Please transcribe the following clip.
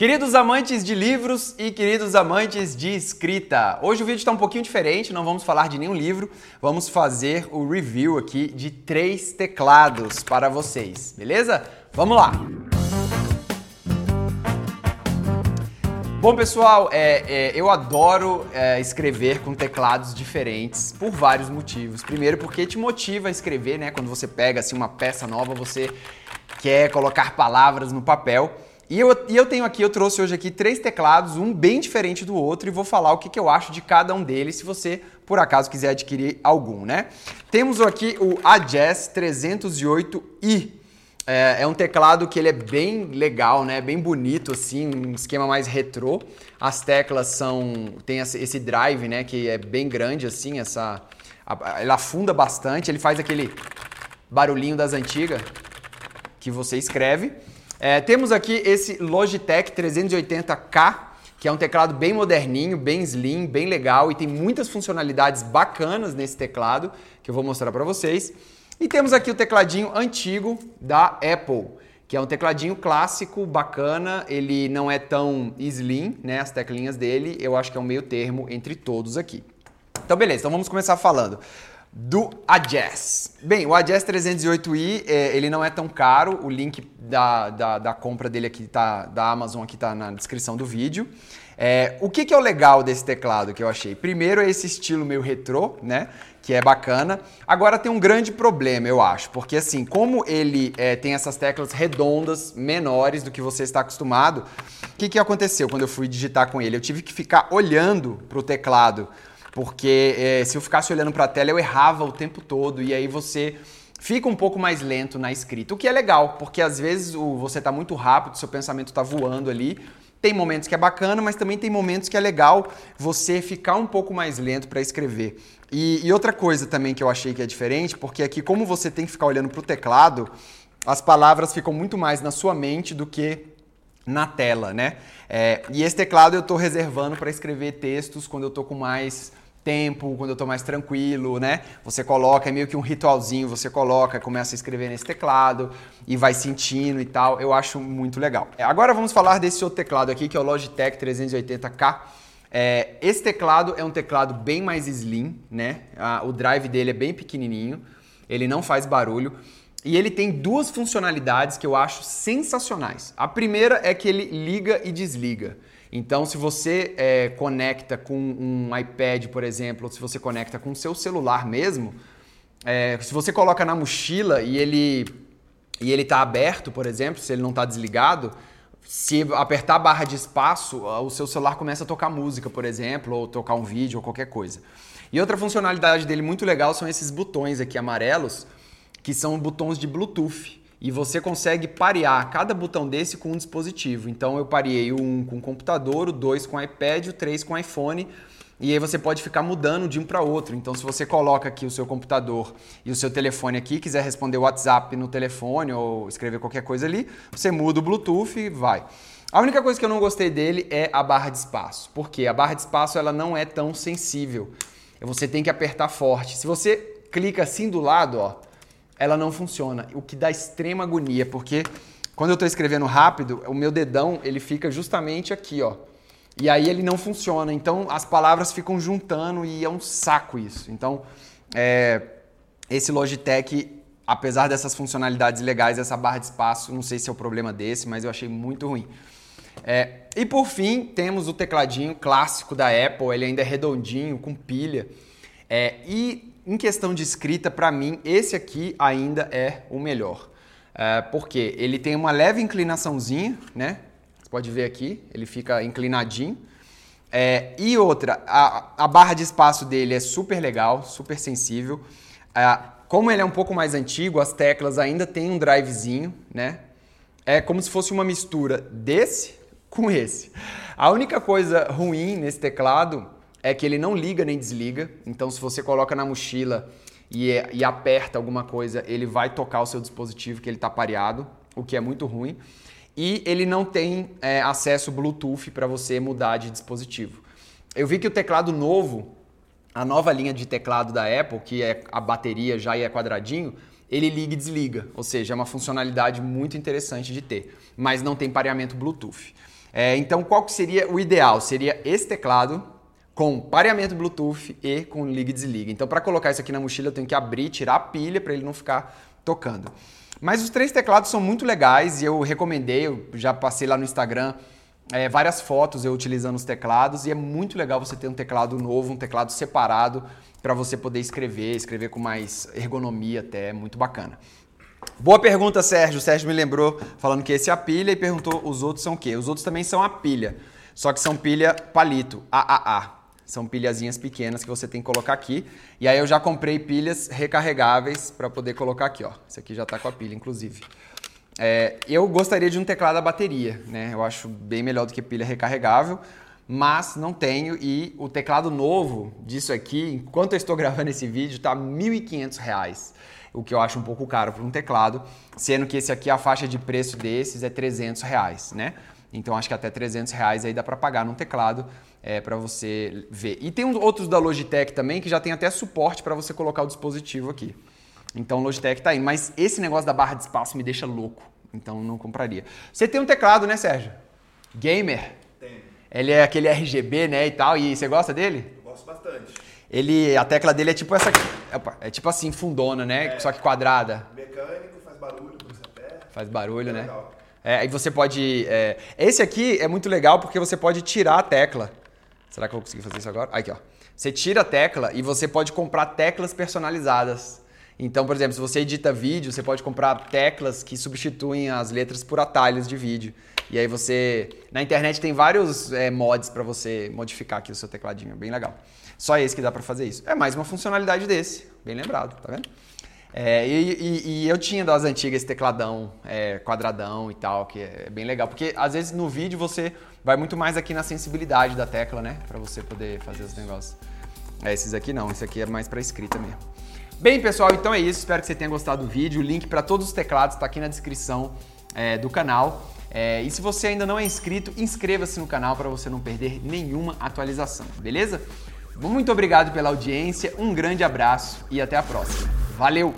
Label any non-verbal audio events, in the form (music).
Queridos amantes de livros e queridos amantes de escrita, hoje o vídeo está um pouquinho diferente, não vamos falar de nenhum livro, vamos fazer o review aqui de três teclados para vocês, beleza? Vamos lá! Bom, pessoal, é, é, eu adoro é, escrever com teclados diferentes por vários motivos. Primeiro, porque te motiva a escrever, né? Quando você pega assim, uma peça nova, você quer colocar palavras no papel. E eu, e eu tenho aqui, eu trouxe hoje aqui três teclados, um bem diferente do outro, e vou falar o que, que eu acho de cada um deles, se você, por acaso, quiser adquirir algum, né? Temos aqui o Ajazz 308i. É, é, um teclado que ele é bem legal, né? Bem bonito, assim, um esquema mais retrô. As teclas são... tem esse drive, né? Que é bem grande, assim, essa... Ele afunda bastante, ele faz aquele barulhinho das antigas que você escreve. É, temos aqui esse Logitech 380K, que é um teclado bem moderninho, bem slim, bem legal e tem muitas funcionalidades bacanas nesse teclado que eu vou mostrar para vocês. E temos aqui o tecladinho antigo da Apple, que é um tecladinho clássico, bacana, ele não é tão slim, né, as teclinhas dele, eu acho que é um meio termo entre todos aqui. Então beleza, então vamos começar falando do Ajazz. Bem, o Ajazz 308i, é, ele não é tão caro, o link da, da, da compra dele aqui tá, da Amazon aqui tá na descrição do vídeo. É, o que, que é o legal desse teclado que eu achei? Primeiro é esse estilo meio retrô, né? Que é bacana. Agora tem um grande problema, eu acho, porque assim, como ele é, tem essas teclas redondas, menores do que você está acostumado, o que, que aconteceu quando eu fui digitar com ele? Eu tive que ficar olhando para o teclado porque é, se eu ficasse olhando para a tela eu errava o tempo todo e aí você fica um pouco mais lento na escrita, o que é legal, porque às vezes o, você está muito rápido, seu pensamento está voando ali. Tem momentos que é bacana, mas também tem momentos que é legal você ficar um pouco mais lento para escrever. E, e, outra coisa também que eu achei que é diferente, porque aqui, como você tem que ficar olhando para o teclado, as palavras ficam muito mais na sua mente do que na tela, né? É, e esse teclado eu estou reservando para escrever textos quando eu estou com mais tempo, quando eu estou mais tranquilo, né? Você coloca, é meio que um ritualzinho, você coloca, começa a escrever nesse teclado e vai sentindo e tal. Eu acho muito legal. É, agora vamos falar desse outro teclado aqui, que é o Logitech 380K. É, esse teclado é um teclado bem mais slim, né? Ah, o drive dele é bem pequenininho, ele não faz barulho. E ele tem duas funcionalidades que eu acho sensacionais. A primeira é que ele liga e desliga. Então, se você é, conecta com um iPad, por exemplo, ou se você conecta com o seu celular mesmo, é, se você coloca na mochila e ele e ele está aberto, por exemplo, se ele não está desligado, se apertar a barra de espaço, o seu celular começa a tocar música, por exemplo, ou tocar um vídeo ou qualquer coisa. E outra funcionalidade dele muito legal são esses botões aqui amarelos, que são botões de Bluetooth e você consegue parear cada botão desse com um dispositivo. Então eu parei um com o computador, o dois com o iPad, o três com o iPhone. E aí você pode ficar mudando de um para outro. Então se você coloca aqui o seu computador e o seu telefone aqui, quiser responder o WhatsApp no telefone ou escrever qualquer coisa ali, você muda o Bluetooth e vai. A única coisa que eu não gostei dele é a barra de espaço. Porque a barra de espaço ela não é tão sensível. Você tem que apertar forte. Se você clica assim do lado, ó, ela não funciona, o que dá extrema agonia, porque quando eu estou escrevendo rápido, o meu dedão ele fica justamente aqui, ó. E aí ele não funciona. Então as palavras ficam juntando e é um saco isso. Então é, esse Logitech, apesar dessas funcionalidades legais, essa barra de espaço, não sei se é o problema desse, mas eu achei muito ruim. É, e por fim, temos o tecladinho clássico da Apple, ele ainda é redondinho, com pilha. É, e em questão de escrita, para mim, esse aqui ainda é o melhor. É, porque ele tem uma leve inclinaçãozinha, né? Você pode ver aqui, ele fica inclinadinho. É, e outra, a, a, barra de espaço dele é super legal, super sensível. É, como ele é um pouco mais antigo, as teclas ainda tem um drivezinho, né? É como se fosse uma mistura desse com esse. A única coisa ruim nesse teclado é que ele não liga nem desliga. Então, se você coloca na mochila e, e aperta alguma coisa, ele vai tocar o seu dispositivo que ele está pareado, o que é muito ruim. E ele não tem é, acesso Bluetooth para você mudar de dispositivo. Eu vi que o teclado novo, a nova linha de teclado da Apple, que é a bateria já é quadradinho, ele liga e desliga. Ou seja, é uma funcionalidade muito interessante de ter, mas não tem pareamento Bluetooth. É, então, qual que seria o ideal? Seria esse teclado com pareamento Bluetooth e com liga e desliga. Então, para colocar isso aqui na mochila, eu tenho que abrir, tirar a pilha para ele não ficar tocando. Mas os três teclados são muito legais e eu recomendei, eu já passei lá no Instagram é, várias fotos eu utilizando os teclados e é muito legal você ter um teclado novo, um teclado separado para você poder escrever, escrever com mais ergonomia até, é muito bacana. Boa pergunta, Sérgio. O Sérgio me lembrou falando que esse é a pilha e perguntou os outros são o quê? Os outros também são a pilha, só que são pilha palito, AAA. São pilhazinhas pequenas que você tem que colocar aqui. E aí eu já comprei pilhas recarregáveis para poder colocar aqui, ó. Esse aqui já está com a pilha, inclusive. É, eu gostaria de um teclado a bateria, né? Eu acho bem melhor do que pilha recarregável, mas não tenho e o teclado novo disso aqui, enquanto eu estou (laughs) gravando esse vídeo, está R$ 1.500 o que eu acho um pouco caro para um teclado, sendo que esse aqui, a faixa de preço desses é 300 reais, né? Então acho que até 300 reais aí dá para pagar num teclado é, para você ver. E tem outros da Logitech também que já tem até suporte para você colocar o dispositivo aqui. Então Logitech tá aí. Mas esse negócio da barra de espaço me deixa louco. Então não compraria. Você tem um teclado, né, Sérgio? Gamer? Tem. Ele é aquele RGB, né, e tal. E você gosta dele? Eu gosto bastante. Ele, a tecla dele é tipo essa aqui. Opa, é tipo assim, fundona, né? É. Só que quadrada. Mecânico, faz barulho quando você aperta. Faz barulho, é né? Legal. É, aí você pode. É... Esse aqui é muito legal porque você pode tirar a tecla. Será que eu vou conseguir fazer isso agora? Aqui, ó. Você tira a tecla e você pode comprar teclas personalizadas. Então, por exemplo, se você edita vídeo, você pode comprar teclas que substituem as letras por atalhos de vídeo. E aí você. Na internet tem vários é, mods para você modificar aqui o seu tecladinho. Bem legal. Só esse que dá para fazer isso. É mais uma funcionalidade desse. Bem lembrado, tá vendo? É, e, e, e, eu tinha das antigas esse tecladão é, quadradão e tal, que é bem legal. Porque às vezes no vídeo você vai muito mais aqui na sensibilidade da tecla, né? Para você poder fazer os negócios. É, esses aqui não, esse aqui é mais para escrita mesmo. Bem, pessoal, então é isso. Espero que você tenha gostado do vídeo. O link para todos os teclados está aqui na descrição é, do canal. É, e se você ainda não é inscrito, inscreva-se no canal para você não perder nenhuma atualização, beleza? Muito obrigado pela audiência, um grande abraço e até a próxima. Valeu!